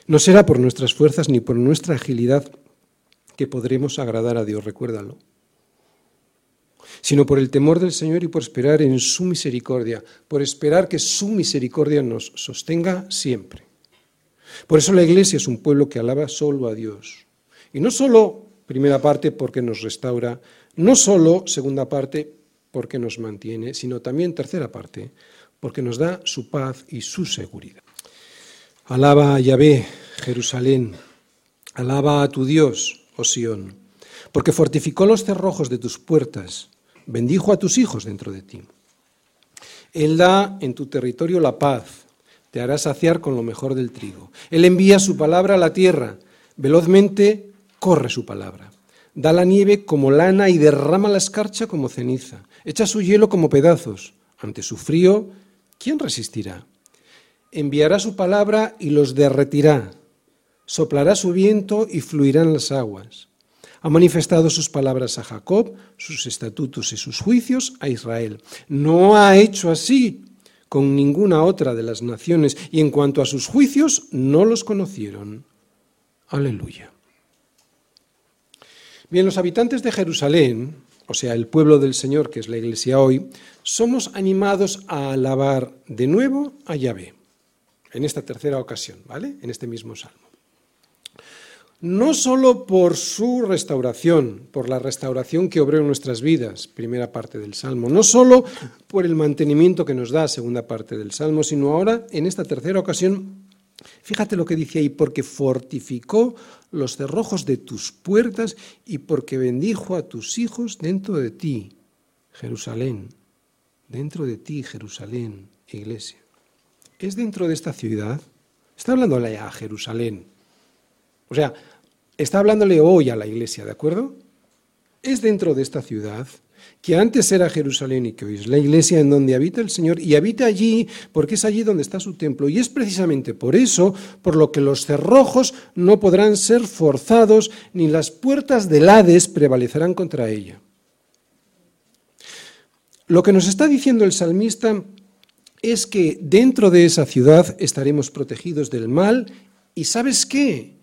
No será por nuestras fuerzas ni por nuestra agilidad que podremos agradar a Dios, recuérdalo, sino por el temor del Señor y por esperar en su misericordia, por esperar que su misericordia nos sostenga siempre. Por eso la Iglesia es un pueblo que alaba solo a Dios. Y no solo, primera parte, porque nos restaura, no solo, segunda parte, porque nos mantiene, sino también, tercera parte, porque nos da su paz y su seguridad. Alaba a Yahvé, Jerusalén, alaba a tu Dios, oh Sión, porque fortificó los cerrojos de tus puertas, bendijo a tus hijos dentro de ti. Él da en tu territorio la paz, te hará saciar con lo mejor del trigo. Él envía su palabra a la tierra, velozmente corre su palabra. Da la nieve como lana y derrama la escarcha como ceniza. Echa su hielo como pedazos. Ante su frío, ¿quién resistirá? Enviará su palabra y los derretirá. Soplará su viento y fluirán las aguas. Ha manifestado sus palabras a Jacob, sus estatutos y sus juicios a Israel. No ha hecho así con ninguna otra de las naciones y en cuanto a sus juicios no los conocieron. Aleluya. Bien, los habitantes de Jerusalén, o sea, el pueblo del Señor, que es la iglesia hoy, somos animados a alabar de nuevo a Yahvé, en esta tercera ocasión, ¿vale? En este mismo salmo no solo por su restauración, por la restauración que obró en nuestras vidas, primera parte del Salmo, no solo por el mantenimiento que nos da, segunda parte del Salmo, sino ahora, en esta tercera ocasión, fíjate lo que dice ahí, porque fortificó los cerrojos de tus puertas y porque bendijo a tus hijos dentro de ti, Jerusalén, dentro de ti, Jerusalén, iglesia. ¿Es dentro de esta ciudad? Está hablándole a Jerusalén. O sea, está hablándole hoy a la iglesia, ¿de acuerdo? Es dentro de esta ciudad, que antes era Jerusalén y que hoy es la iglesia en donde habita el Señor, y habita allí porque es allí donde está su templo. Y es precisamente por eso por lo que los cerrojos no podrán ser forzados, ni las puertas del Hades prevalecerán contra ella. Lo que nos está diciendo el salmista es que dentro de esa ciudad estaremos protegidos del mal, y ¿sabes qué?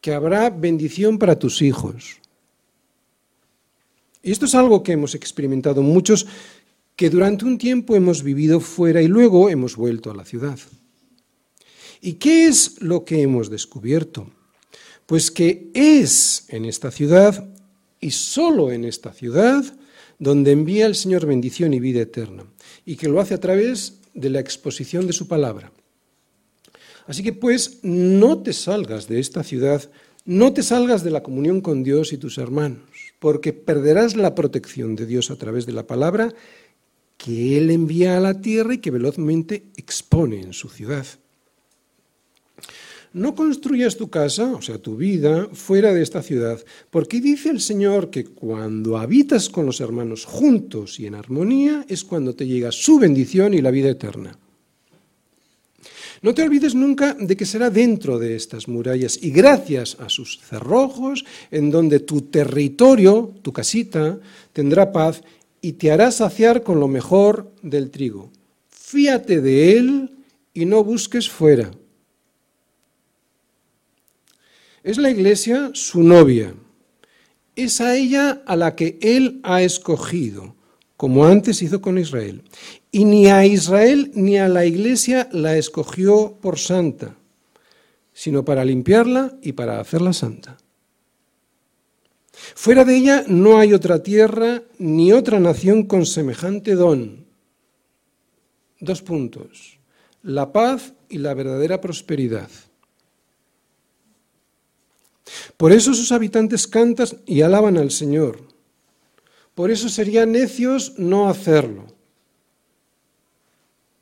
Que habrá bendición para tus hijos. Y esto es algo que hemos experimentado muchos que durante un tiempo hemos vivido fuera y luego hemos vuelto a la ciudad. ¿Y qué es lo que hemos descubierto? Pues que es en esta ciudad y solo en esta ciudad donde envía el Señor bendición y vida eterna, y que lo hace a través de la exposición de su palabra. Así que pues no te salgas de esta ciudad, no te salgas de la comunión con Dios y tus hermanos, porque perderás la protección de Dios a través de la palabra que Él envía a la tierra y que velozmente expone en su ciudad. No construyas tu casa, o sea, tu vida, fuera de esta ciudad, porque dice el Señor que cuando habitas con los hermanos juntos y en armonía es cuando te llega su bendición y la vida eterna. No te olvides nunca de que será dentro de estas murallas y gracias a sus cerrojos, en donde tu territorio, tu casita, tendrá paz y te hará saciar con lo mejor del trigo. Fíate de él y no busques fuera. Es la iglesia su novia. Es a ella a la que él ha escogido, como antes hizo con Israel. Y ni a Israel ni a la iglesia la escogió por santa, sino para limpiarla y para hacerla santa. Fuera de ella no hay otra tierra ni otra nación con semejante don. Dos puntos. La paz y la verdadera prosperidad. Por eso sus habitantes cantan y alaban al Señor. Por eso serían necios no hacerlo.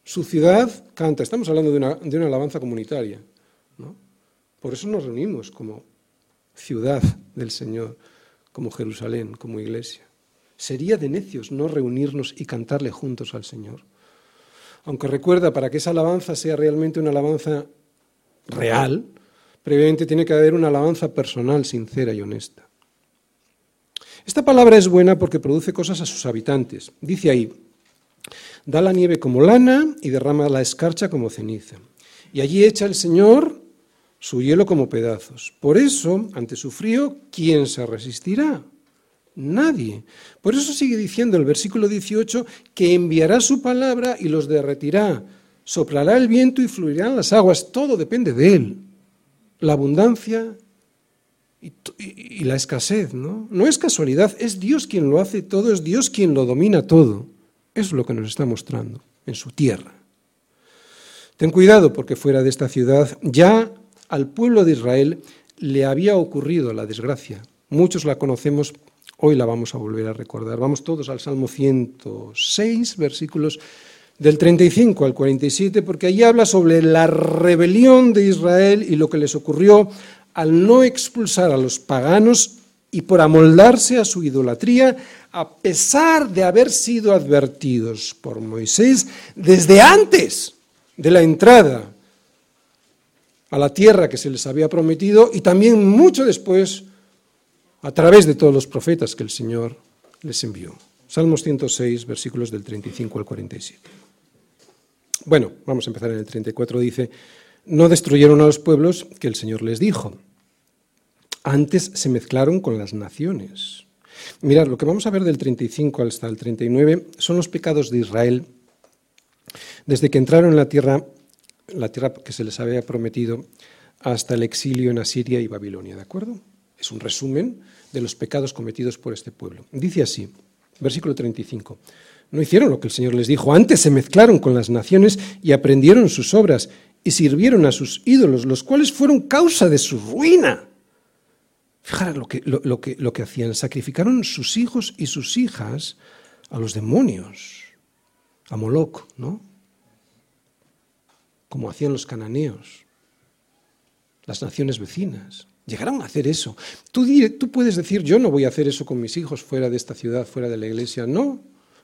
Su ciudad canta, estamos hablando de una, de una alabanza comunitaria. ¿no? Por eso nos reunimos como ciudad del Señor, como Jerusalén, como iglesia. Sería de necios no reunirnos y cantarle juntos al Señor. Aunque recuerda, para que esa alabanza sea realmente una alabanza real, previamente tiene que haber una alabanza personal, sincera y honesta. Esta palabra es buena porque produce cosas a sus habitantes. Dice ahí, da la nieve como lana y derrama la escarcha como ceniza. Y allí echa el Señor su hielo como pedazos. Por eso, ante su frío, ¿quién se resistirá? Nadie. Por eso sigue diciendo el versículo 18 que enviará su palabra y los derretirá. Soplará el viento y fluirán las aguas. Todo depende de él. La abundancia y, la escasez, ¿no? No es casualidad, es Dios quien lo hace todo, es Dios quien lo domina todo. Eso es lo que nos está mostrando en su tierra. Ten cuidado porque fuera de esta ciudad ya al pueblo de Israel le había ocurrido la desgracia. Muchos la conocemos, hoy la vamos a volver a recordar. Vamos todos al Salmo 106, versículos del 35 al 47, porque allí habla sobre la rebelión de Israel y lo que les ocurrió al no expulsar a los paganos y por amoldarse a su idolatría, a pesar de haber sido advertidos por Moisés desde antes de la entrada a la tierra que se les había prometido y también mucho después a través de todos los profetas que el Señor les envió. Salmos 106, versículos del 35 al 47. Bueno, vamos a empezar en el 34. Dice, no destruyeron a los pueblos que el Señor les dijo antes se mezclaron con las naciones. Mirad, lo que vamos a ver del 35 hasta el 39 son los pecados de Israel desde que entraron en la tierra, la tierra que se les había prometido, hasta el exilio en Asiria y Babilonia, ¿de acuerdo? Es un resumen de los pecados cometidos por este pueblo. Dice así, versículo 35. No hicieron lo que el Señor les dijo, antes se mezclaron con las naciones y aprendieron sus obras y sirvieron a sus ídolos, los cuales fueron causa de su ruina. Fijaros lo que, lo, que, lo que hacían. Sacrificaron sus hijos y sus hijas a los demonios, a Moloch, ¿no? Como hacían los cananeos, las naciones vecinas. Llegaron a hacer eso. Tú, tú puedes decir, yo no voy a hacer eso con mis hijos fuera de esta ciudad, fuera de la iglesia. No,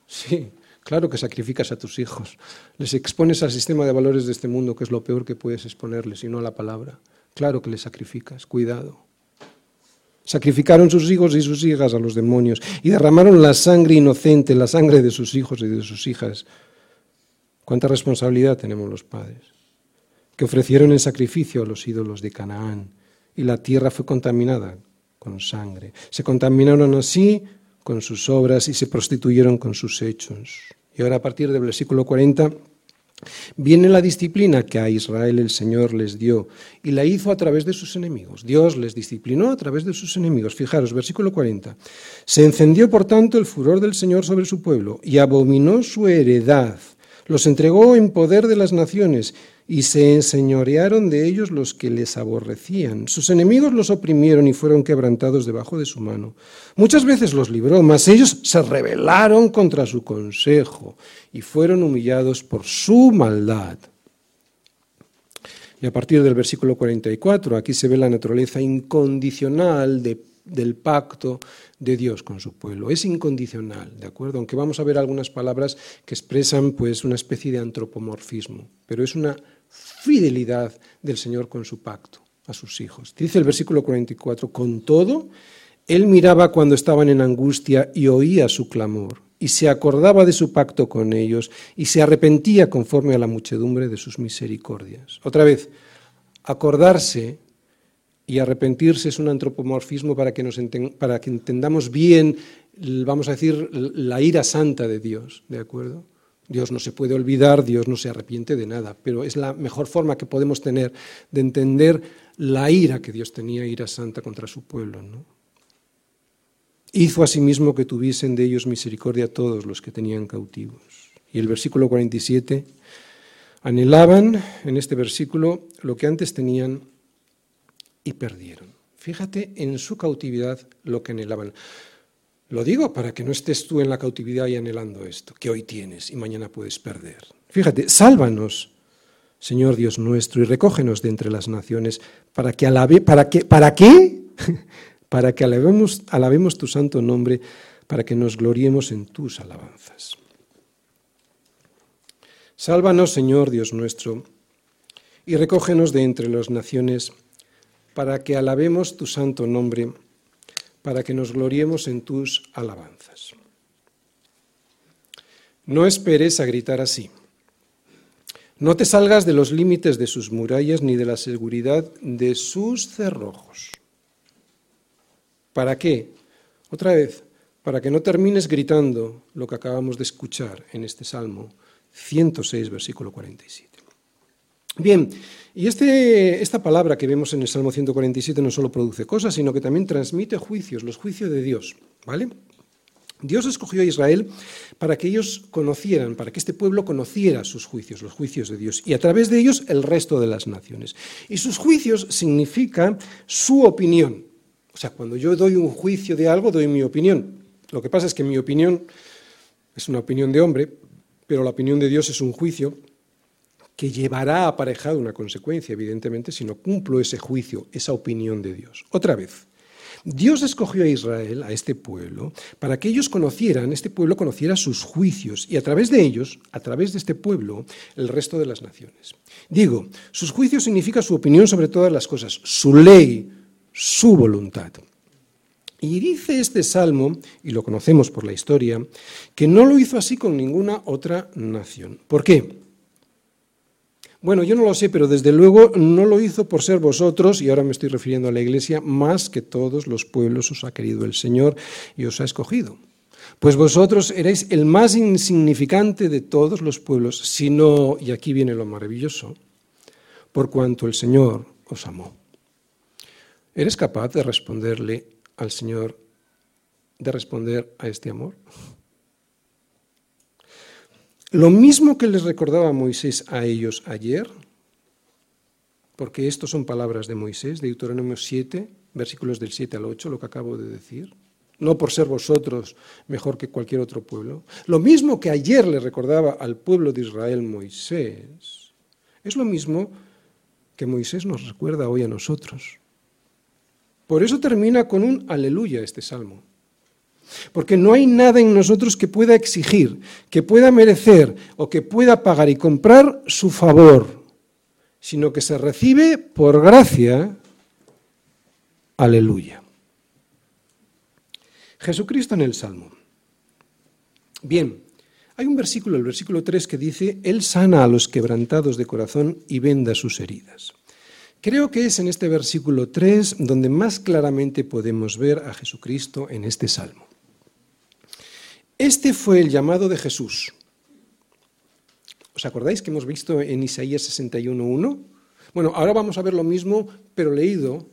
sí, claro que sacrificas a tus hijos. Les expones al sistema de valores de este mundo, que es lo peor que puedes exponerles, y no a la palabra. Claro que les sacrificas, cuidado. Sacrificaron sus hijos y sus hijas a los demonios y derramaron la sangre inocente, la sangre de sus hijos y de sus hijas. ¿Cuánta responsabilidad tenemos los padres? Que ofrecieron en sacrificio a los ídolos de Canaán y la tierra fue contaminada con sangre. Se contaminaron así con sus obras y se prostituyeron con sus hechos. Y ahora a partir del versículo 40 Viene la disciplina que a Israel el Señor les dio y la hizo a través de sus enemigos. Dios les disciplinó a través de sus enemigos. Fijaros, versículo 40. Se encendió, por tanto, el furor del Señor sobre su pueblo y abominó su heredad. Los entregó en poder de las naciones y se enseñorearon de ellos los que les aborrecían. Sus enemigos los oprimieron y fueron quebrantados debajo de su mano. Muchas veces los libró, mas ellos se rebelaron contra su consejo y fueron humillados por su maldad. Y a partir del versículo 44, aquí se ve la naturaleza incondicional del pacto de Dios con su pueblo. Es incondicional, ¿de acuerdo? Aunque vamos a ver algunas palabras que expresan pues una especie de antropomorfismo, pero es una fidelidad del Señor con su pacto a sus hijos. Dice el versículo 44, con todo, él miraba cuando estaban en angustia y oía su clamor, y se acordaba de su pacto con ellos, y se arrepentía conforme a la muchedumbre de sus misericordias. Otra vez, acordarse y arrepentirse es un antropomorfismo para que, nos para que entendamos bien, vamos a decir, la ira santa de Dios, ¿de acuerdo? Dios no se puede olvidar, Dios no se arrepiente de nada, pero es la mejor forma que podemos tener de entender la ira que Dios tenía, ira santa contra su pueblo. Hizo asimismo que tuviesen de ellos misericordia todos los que tenían cautivos. Y el versículo 47, anhelaban en este versículo lo que antes tenían y perdieron. Fíjate en su cautividad lo que anhelaban. Lo digo para que no estés tú en la cautividad y anhelando esto, que hoy tienes y mañana puedes perder. Fíjate, sálvanos, Señor Dios nuestro, y recógenos de entre las naciones, para que para que, ¿para qué? para que alabemos, alabemos tu santo nombre, para que nos gloriemos en tus alabanzas. Sálvanos, Señor Dios nuestro, y recógenos de entre las naciones, para que alabemos tu santo nombre para que nos gloriemos en tus alabanzas. No esperes a gritar así. No te salgas de los límites de sus murallas ni de la seguridad de sus cerrojos. ¿Para qué? Otra vez, para que no termines gritando lo que acabamos de escuchar en este Salmo 106, versículo 47. Bien, y este, esta palabra que vemos en el Salmo 147 no solo produce cosas, sino que también transmite juicios, los juicios de Dios, ¿vale? Dios escogió a Israel para que ellos conocieran, para que este pueblo conociera sus juicios, los juicios de Dios, y a través de ellos el resto de las naciones. Y sus juicios significan su opinión. O sea, cuando yo doy un juicio de algo, doy mi opinión. Lo que pasa es que mi opinión es una opinión de hombre, pero la opinión de Dios es un juicio que llevará aparejado una consecuencia, evidentemente, si no cumplo ese juicio, esa opinión de Dios. Otra vez, Dios escogió a Israel, a este pueblo, para que ellos conocieran, este pueblo conociera sus juicios y a través de ellos, a través de este pueblo, el resto de las naciones. Digo, sus juicios significa su opinión sobre todas las cosas, su ley, su voluntad. Y dice este salmo, y lo conocemos por la historia, que no lo hizo así con ninguna otra nación. ¿Por qué? Bueno, yo no lo sé, pero desde luego no lo hizo por ser vosotros, y ahora me estoy refiriendo a la Iglesia, más que todos los pueblos os ha querido el Señor y os ha escogido. Pues vosotros erais el más insignificante de todos los pueblos, sino, y aquí viene lo maravilloso, por cuanto el Señor os amó. ¿Eres capaz de responderle al Señor, de responder a este amor? Lo mismo que les recordaba Moisés a ellos ayer, porque estos son palabras de Moisés, de Deuteronomio 7, versículos del 7 al 8, lo que acabo de decir, no por ser vosotros mejor que cualquier otro pueblo. Lo mismo que ayer le recordaba al pueblo de Israel Moisés, es lo mismo que Moisés nos recuerda hoy a nosotros. Por eso termina con un aleluya este salmo. Porque no hay nada en nosotros que pueda exigir, que pueda merecer o que pueda pagar y comprar su favor, sino que se recibe por gracia. Aleluya. Jesucristo en el Salmo. Bien, hay un versículo, el versículo 3, que dice, Él sana a los quebrantados de corazón y venda sus heridas. Creo que es en este versículo 3 donde más claramente podemos ver a Jesucristo en este salmo. Este fue el llamado de Jesús. ¿Os acordáis que hemos visto en Isaías 61.1? Bueno, ahora vamos a ver lo mismo, pero leído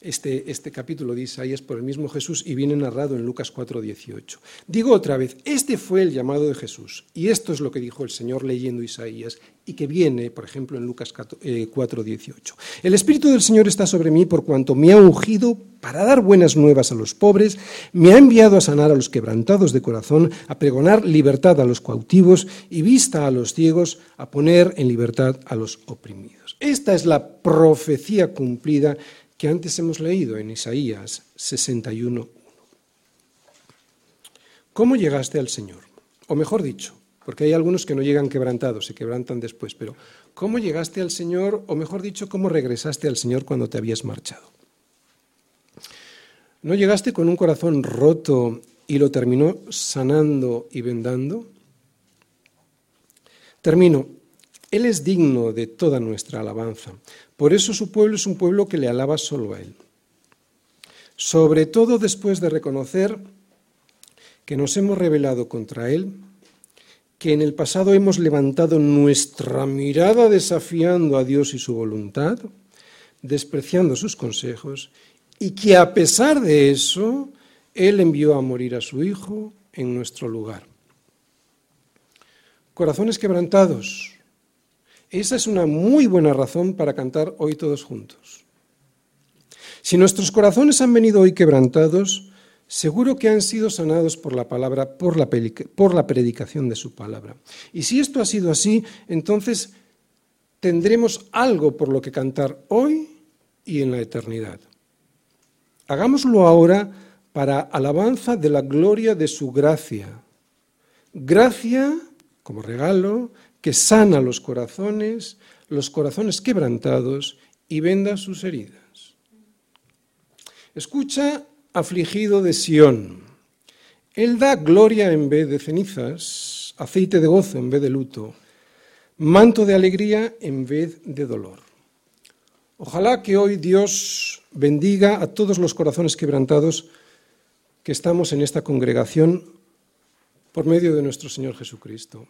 este, este, capítulo de Isaías por el mismo Jesús y viene narrado en Lucas 4:18. Digo otra vez, este fue el llamado de Jesús y esto es lo que dijo el Señor leyendo Isaías y que viene, por ejemplo, en Lucas 4:18. Eh, el Espíritu del Señor está sobre mí por cuanto me ha ungido para dar buenas nuevas a los pobres, me ha enviado a sanar a los quebrantados de corazón, a pregonar libertad a los cautivos y vista a los ciegos, a poner en libertad a los oprimidos. Esta es la profecía cumplida que antes hemos leído en Isaías 61.1. ¿Cómo llegaste al Señor? O mejor dicho, porque hay algunos que no llegan quebrantados, se quebrantan después, pero ¿cómo llegaste al Señor? O mejor dicho, ¿cómo regresaste al Señor cuando te habías marchado? ¿No llegaste con un corazón roto y lo terminó sanando y vendando? Termino. Él es digno de toda nuestra alabanza. Por eso su pueblo es un pueblo que le alaba solo a Él. Sobre todo después de reconocer que nos hemos rebelado contra Él, que en el pasado hemos levantado nuestra mirada desafiando a Dios y su voluntad, despreciando sus consejos, y que a pesar de eso, Él envió a morir a su Hijo en nuestro lugar. Corazones quebrantados, esa es una muy buena razón para cantar hoy todos juntos. Si nuestros corazones han venido hoy quebrantados, seguro que han sido sanados por la palabra, por la, por la predicación de su palabra. Y si esto ha sido así, entonces tendremos algo por lo que cantar hoy y en la eternidad. Hagámoslo ahora para alabanza de la gloria de su gracia. Gracia como regalo, que sana los corazones, los corazones quebrantados y venda sus heridas. Escucha afligido de Sión. Él da gloria en vez de cenizas, aceite de gozo en vez de luto, manto de alegría en vez de dolor. Ojalá que hoy Dios bendiga a todos los corazones quebrantados que estamos en esta congregación por medio de nuestro Señor Jesucristo.